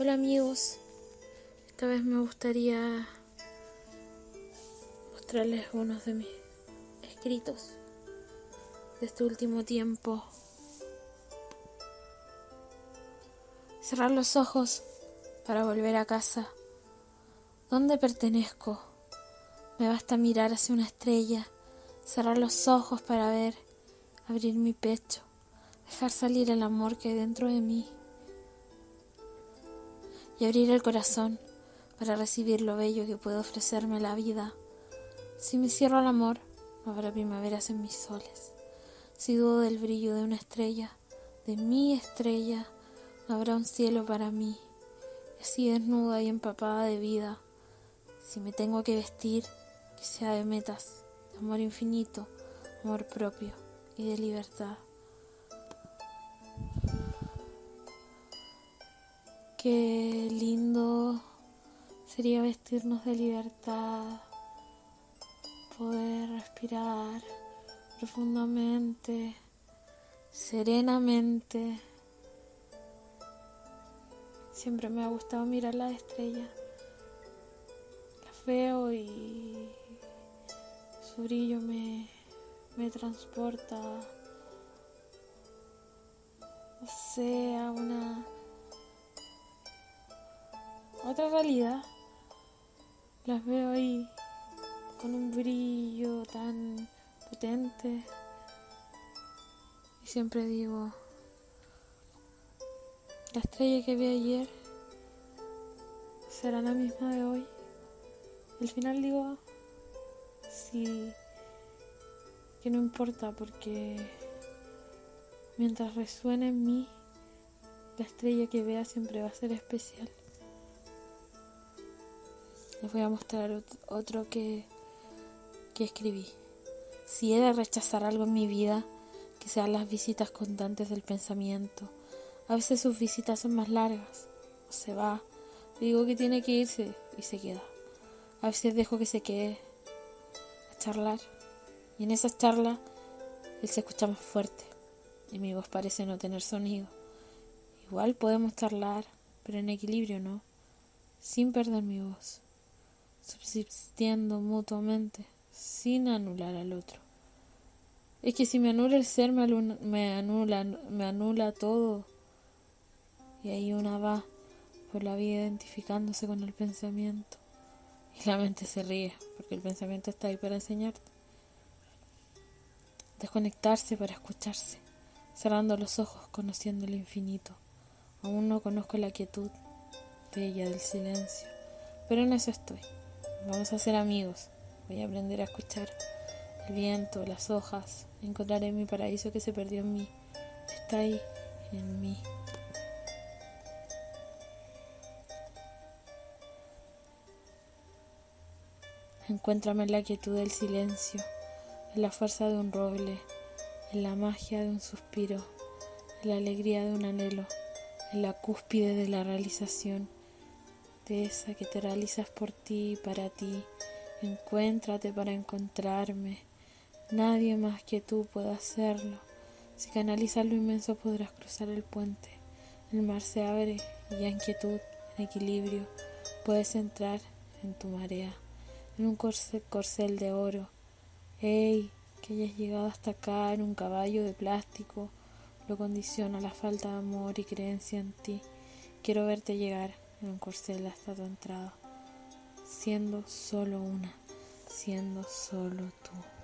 Hola amigos, esta vez me gustaría mostrarles unos de mis escritos de este último tiempo. Cerrar los ojos para volver a casa. ¿Dónde pertenezco? Me basta mirar hacia una estrella, cerrar los ojos para ver, abrir mi pecho, dejar salir el amor que hay dentro de mí y abrir el corazón para recibir lo bello que puede ofrecerme la vida. Si me cierro al amor, no habrá primaveras en mis soles. Si dudo del brillo de una estrella, de mi estrella, no habrá un cielo para mí. Así desnuda y empapada de vida, si me tengo que vestir, que sea de metas, de amor infinito, amor propio y de libertad. Qué lindo sería vestirnos de libertad, poder respirar profundamente, serenamente. Siempre me ha gustado mirar las estrellas. Las veo y su brillo me, me transporta, no sé, a una otra realidad. Las veo ahí con un brillo tan potente. Y siempre digo, la estrella que vi ayer será la misma de hoy. Al final digo, sí, que no importa porque mientras resuene en mí, la estrella que vea siempre va a ser especial les voy a mostrar otro que, que escribí. Si he de rechazar algo en mi vida, que sean las visitas constantes del pensamiento. A veces sus visitas son más largas, se va. digo que tiene que irse y se queda. A veces dejo que se quede a charlar. Y en esa charla él se escucha más fuerte y mi voz parece no tener sonido. Igual podemos charlar, pero en equilibrio, ¿no? Sin perder mi voz subsistiendo mutuamente, sin anular al otro. Es que si me anula el ser, me, me, anula, me anula todo. Y ahí una va por la vida identificándose con el pensamiento. Y la mente se ríe, porque el pensamiento está ahí para enseñarte. Desconectarse para escucharse, cerrando los ojos, conociendo el infinito. Aún no conozco la quietud bella del silencio, pero en eso estoy. Vamos a ser amigos. Voy a aprender a escuchar el viento, las hojas. Encontraré mi paraíso que se perdió en mí. Está ahí, en mí. Encuéntrame en la quietud del silencio, en la fuerza de un roble, en la magia de un suspiro, en la alegría de un anhelo, en la cúspide de la realización que te realizas por ti y para ti. Encuéntrate para encontrarme. Nadie más que tú puede hacerlo. Si canalizas lo inmenso podrás cruzar el puente. El mar se abre y en quietud, en equilibrio, puedes entrar en tu marea, en un corcel, corcel de oro. ¡Ey! Que hayas llegado hasta acá en un caballo de plástico lo condiciona la falta de amor y creencia en ti. Quiero verte llegar en un corcel hasta tu entrada, siendo solo una, siendo solo tú.